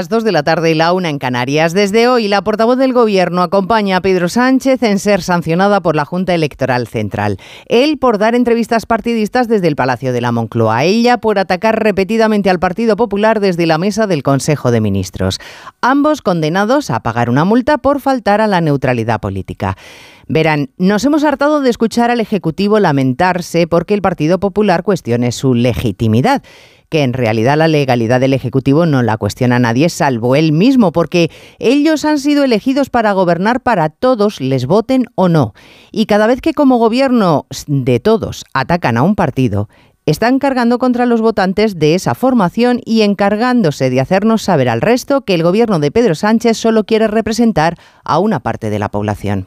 Las 2 de la tarde y la una en Canarias. Desde hoy, la portavoz del Gobierno acompaña a Pedro Sánchez en ser sancionada por la Junta Electoral Central. Él por dar entrevistas partidistas desde el Palacio de la Moncloa. Ella por atacar repetidamente al Partido Popular desde la mesa del Consejo de Ministros. Ambos condenados a pagar una multa por faltar a la neutralidad política. Verán, nos hemos hartado de escuchar al Ejecutivo lamentarse porque el Partido Popular cuestione su legitimidad que en realidad la legalidad del Ejecutivo no la cuestiona nadie salvo él mismo, porque ellos han sido elegidos para gobernar para todos, les voten o no. Y cada vez que como gobierno de todos atacan a un partido, están cargando contra los votantes de esa formación y encargándose de hacernos saber al resto que el gobierno de Pedro Sánchez solo quiere representar a una parte de la población.